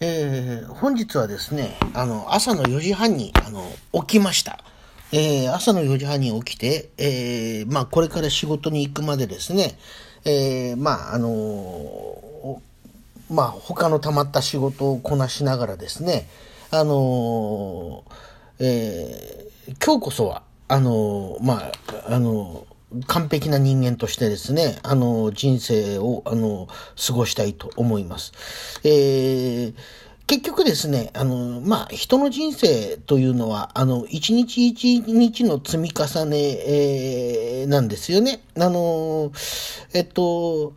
えー、本日はですね、あの、朝の4時半に、あの、起きました。えー、朝の4時半に起きて、えー、まあ、これから仕事に行くまでですね、え、まあ、あの、まあ、他の溜まった仕事をこなしながらですね、あの、え、今日こそは、あの、まあ、あの完璧な人間としてですね、あの、人生を、あの、過ごしたいと思います。えー、結局ですね、あの、まあ、人の人生というのは、あの、一日一日の積み重ね、えー、なんですよね。あの、えっと、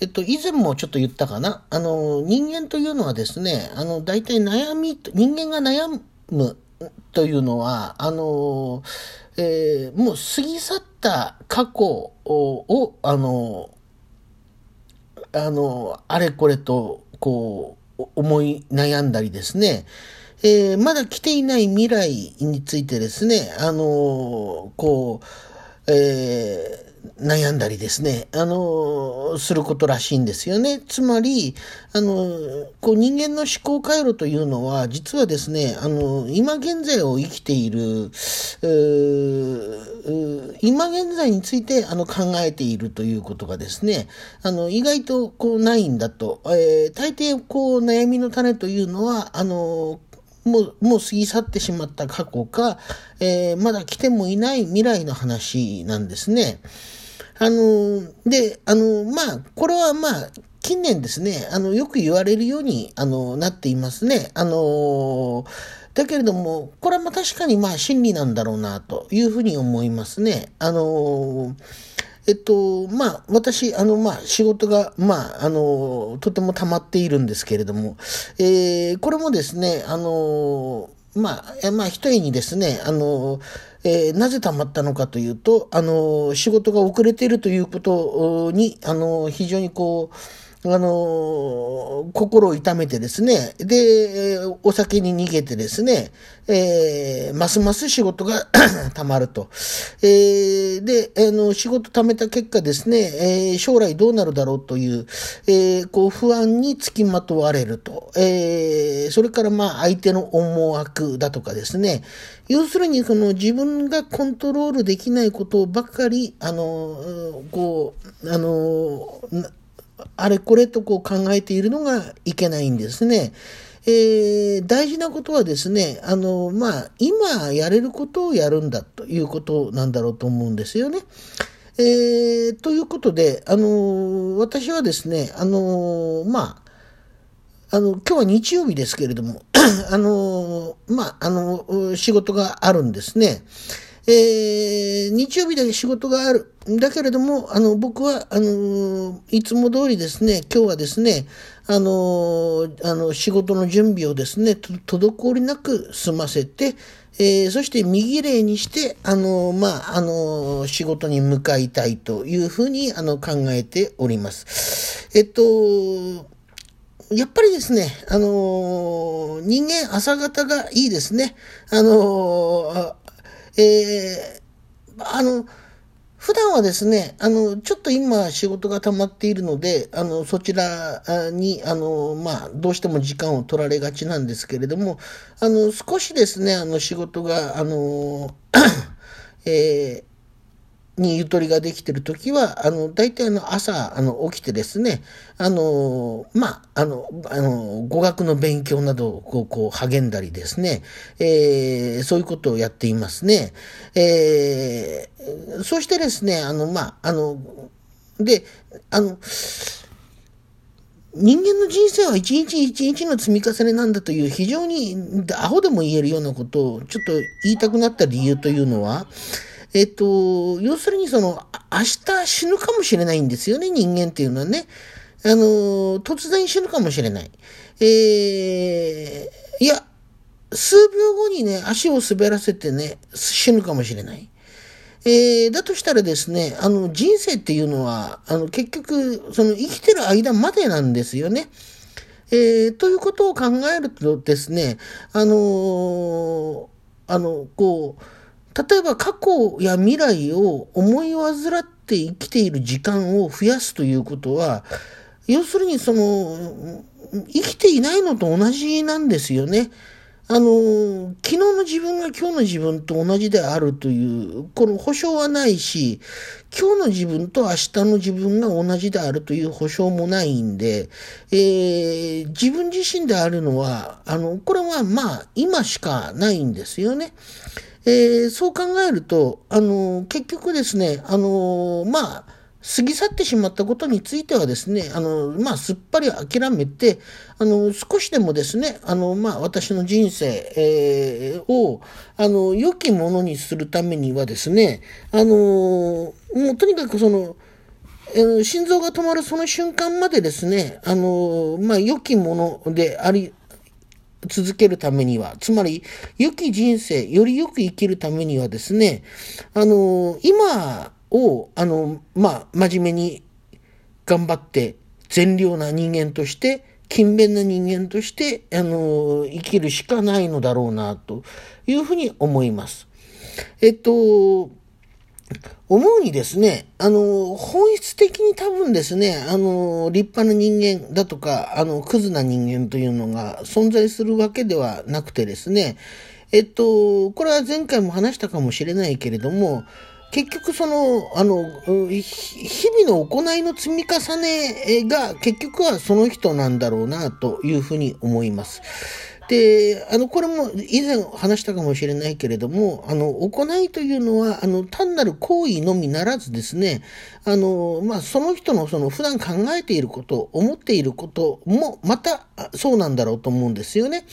えっと、以前もちょっと言ったかな。あの、人間というのはですね、あの、大体悩み、人間が悩むというのは、あの、えー、もう過ぎ去った過去を、あの、あの、あれこれと、こう、思い悩んだりですね、えー、まだ来ていない未来についてですね、あの、こう、えー、悩んだりですね、あの、することらしいんですよね。つまり、あの、こう人間の思考回路というのは、実はですね、あの、今現在を生きている、今現在についてあの考えているということがですね、あの、意外とこうないんだと、えー、大抵こう悩みの種というのは、あの、もう、もう過ぎ去ってしまった過去か、えー、まだ来てもいない未来の話なんですね。あの、で、あの、まあ、これはまあ、近年ですね、あの、よく言われるように、あの、なっていますね。あの、だけれども、これはま確かにまあ真理なんだろうな、というふうに思いますね。あの、えっと、まあ、私、あの、まあ、仕事が、まあ、あの、とても溜まっているんですけれども、えー、これもですね、あの、まあ、まあ、一重にですね、あの、えー、なぜ溜まったのかというと、あの、仕事が遅れているということに、あの、非常にこう、あの、心を痛めてですね、で、お酒に逃げてですね、えー、ますます仕事が 溜まると。えー、で、あの、仕事貯めた結果ですね、えー、将来どうなるだろうという、えー、こう、不安につきまとわれると。えー、それからまあ、相手の思惑だとかですね、要するに、その自分がコントロールできないことばかり、あの、こう、あの、あれこれとこう考えているのがいけないんですね。えー、大事なことはですね、あの、まあ、今やれることをやるんだということなんだろうと思うんですよね。えー、ということで、あの、私はですね、あの、まあ、あの、今日は日曜日ですけれども、あの、まあ、あの、仕事があるんですね。えー、日曜日だけ仕事がある。だけれども、あの、僕は、あの、いつも通りですね、今日はですね、あの、あの、仕事の準備をですね、滞りなく済ませて、えー、そして右礼にして、あの、まあ、あの、仕事に向かいたいというふうに、あの、考えております。えっと、やっぱりですね、あの人間朝方がいいですね。あのえー、あの、普段はですね、あの、ちょっと今仕事が溜まっているので、あの、そちらに、あの、まあ、どうしても時間を取られがちなんですけれども、あの、少しですね、あの、仕事が、あの、えーにゆとりができてるときは、あの、大体の朝、あの、起きてですね、あの、まあ、あの、あの、語学の勉強などをこう、こう、励んだりですね、えー、そういうことをやっていますね。えー、そしてですね、あの、まあ、あの、で、あの、人間の人生は一日一日の積み重ねなんだという非常にアホでも言えるようなことをちょっと言いたくなった理由というのは、えっと、要するにその、明日死ぬかもしれないんですよね、人間っていうのはね。あの、突然死ぬかもしれない。えー、いや、数秒後にね、足を滑らせてね、死ぬかもしれない。えー、だとしたらですね、あの、人生っていうのは、あの、結局、その生きてる間までなんですよね。えー、ということを考えるとですね、あのー、あの、こう、例えば過去や未来を思い煩って生きている時間を増やすということは、要するにその、生きていないのと同じなんですよね。あの、昨日の自分が今日の自分と同じであるという、この保証はないし、今日の自分と明日の自分が同じであるという保証もないんで、えー、自分自身であるのは、あの、これはまあ、今しかないんですよね。えー、そう考えると、あの、結局ですね、あの、まあ、過ぎ去ってしまったことについてはですね、あの、まあ、すっぱり諦めて、あの、少しでもですね、あの、まあ、私の人生、えー、を、あの、良きものにするためにはですね、あの、もうとにかくその、えー、心臓が止まるその瞬間までですね、あの、まあ、良きものであり、続けるためには、つまり、良き人生、よりよく生きるためにはですね、あの、今、を、あの、まあ、真面目に頑張って、善良な人間として、勤勉な人間として、あの、生きるしかないのだろうな、というふうに思います。えっと、思うにですね、あの、本質的に多分ですね、あの、立派な人間だとか、あの、クズな人間というのが存在するわけではなくてですね、えっと、これは前回も話したかもしれないけれども、結局その、あの、日々の行いの積み重ねが結局はその人なんだろうなというふうに思います。で、あの、これも以前話したかもしれないけれども、あの、行いというのは、あの、単なる行為のみならずですね、あの、まあ、その人のその普段考えていること、思っていることも、またそうなんだろうと思うんですよね。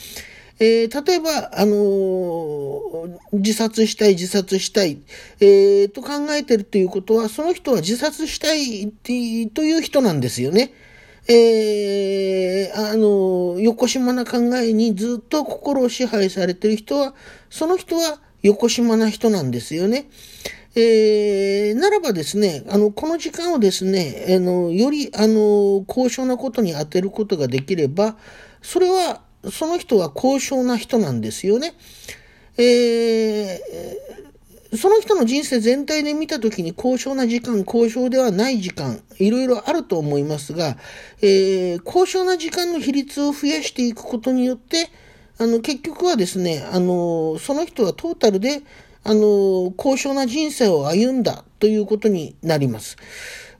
えー、例えば、あのー、自殺したい、自殺したい、えー、と考えてるということは、その人は自殺したいという人なんですよね。えー、あの、横島な考えにずっと心を支配されてる人は、その人は横島な人なんですよね。えー、ならばですね、あの、この時間をですね、あの、より、あの、高尚なことに当てることができれば、それは、その人は高尚な人なんですよね。えー、その人の人生全体で見たときに高尚な時間、高尚ではない時間、いろいろあると思いますが、えー、高尚な時間の比率を増やしていくことによって、あの、結局はですね、あの、その人はトータルで、あの、高尚な人生を歩んだということになります。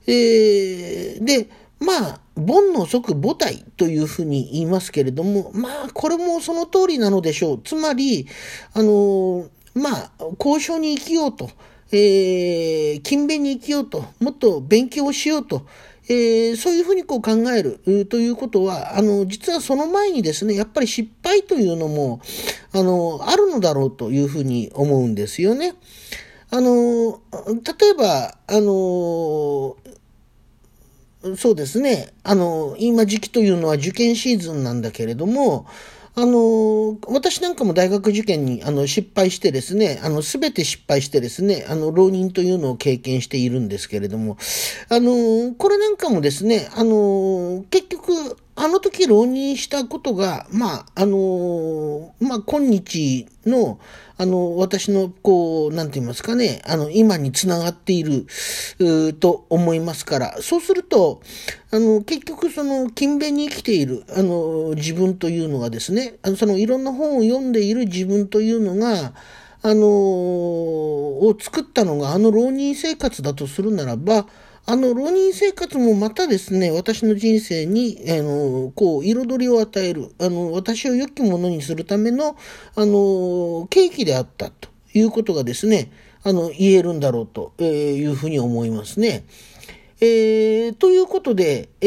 えー、で、まあ、煩悩即母体というふうに言いますけれども、まあ、これもその通りなのでしょう。つまり、あの、まあ、交渉に生きようと、えー、勤勉に生きようと、もっと勉強をしようと、えー、そういうふうにこう考えるということは、あの、実はその前にですね、やっぱり失敗というのも、あの、あるのだろうというふうに思うんですよね。あの、例えば、あの、そうですね。あの、今時期というのは受験シーズンなんだけれども、あの、私なんかも大学受験にあの失敗してですね、あの、すべて失敗してですね、あの、浪人というのを経験しているんですけれども、あの、これなんかもですね、あの、結局、あの時浪人したことが、まあ、あの、まあ、今日の、あの、私の、こう、なんて言いますかね、あの、今につながっている、と思いますから、そうすると、あの、結局、その、勤勉に生きている、あの、自分というのがですね、あの、その、いろんな本を読んでいる自分というのが、あの、を作ったのが、あの浪人生活だとするならば、あの、浪人生活もまたですね、私の人生に、あの、こう、彩りを与える、あの、私を良きものにするための、あの、契機であったということがですね、あの、言えるんだろうというふうに思いますね。えー、ということで、え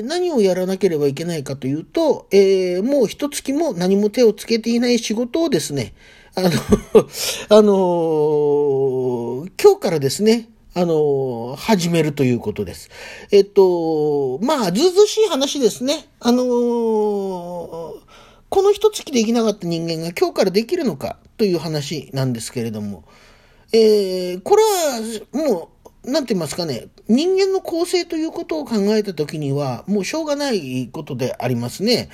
ー、何をやらなければいけないかというと、えー、もう一月も何も手をつけていない仕事をですね、あの、あの今日からですね、あの、始めるということです。えっと、まあ、ずうずしい話ですね。あのこの一月できなかった人間が今日からできるのかという話なんですけれども、えー、これはもうなんて言いますかね、人間の構成ということを考えたときには、もうしょうがないことでありますね。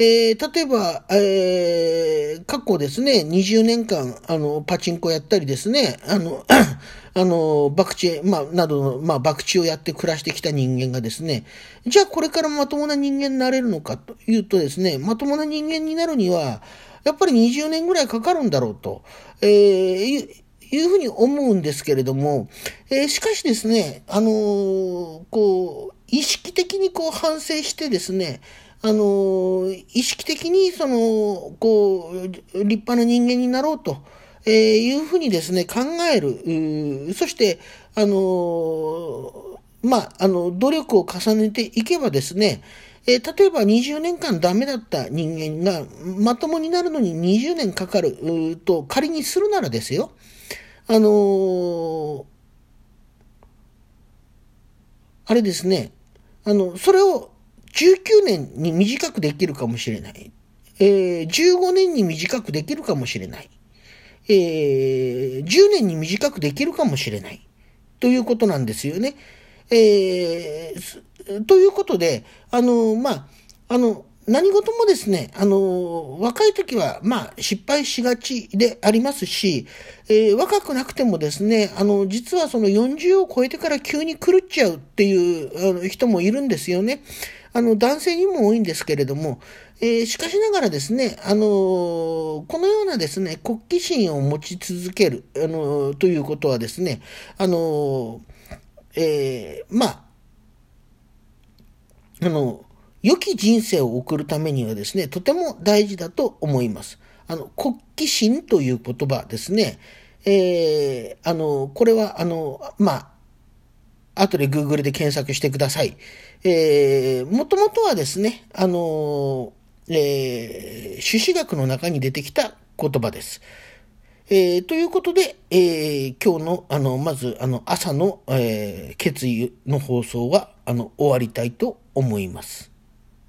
えー、例えば、えー、過去ですね、20年間、あの、パチンコやったりですね、あの、あの、博打、まあ、などの、まあ、博打をやって暮らしてきた人間がですね、じゃあこれからまともな人間になれるのかというとですね、まともな人間になるには、やっぱり20年ぐらいかかるんだろうと、えー、いうふうに思うんですけれども、えー、しかしですね、あのー、こう、意識的にこう反省してですね、あの、意識的に、その、こう、立派な人間になろうと、え、いうふうにですね、考える。そして、あの、まあ、あの、努力を重ねていけばですね、えー、例えば20年間ダメだった人間がまともになるのに20年かかると仮にするならですよ。あのー、あれですね。あの、それを19年に短くできるかもしれない。えー、15年に短くできるかもしれない。えー、10年に短くできるかもしれない。ということなんですよね。えー、ということで、あの、まあ、あの、何事もですね、あの、若い時は、まあ、失敗しがちでありますし、えー、若くなくてもですね、あの、実はその40を超えてから急に狂っちゃうっていう人もいるんですよね。あの、男性にも多いんですけれども、えー、しかしながらですね、あのこのようなですね、国旗心を持ち続ける、あのということはですね、あのえー、まあ、あの、良き人生を送るためにはですね、とても大事だと思います。あの、国旗心という言葉ですね、えー、あの、これは、あの、まあ、後で Google で検索してください。えー、もともとはですね、あのえー、朱子学の中に出てきた言葉です。えー、ということで、えー、今日の、あの、まず、あの、朝の、えー、決意の放送は、あの、終わりたいと思います。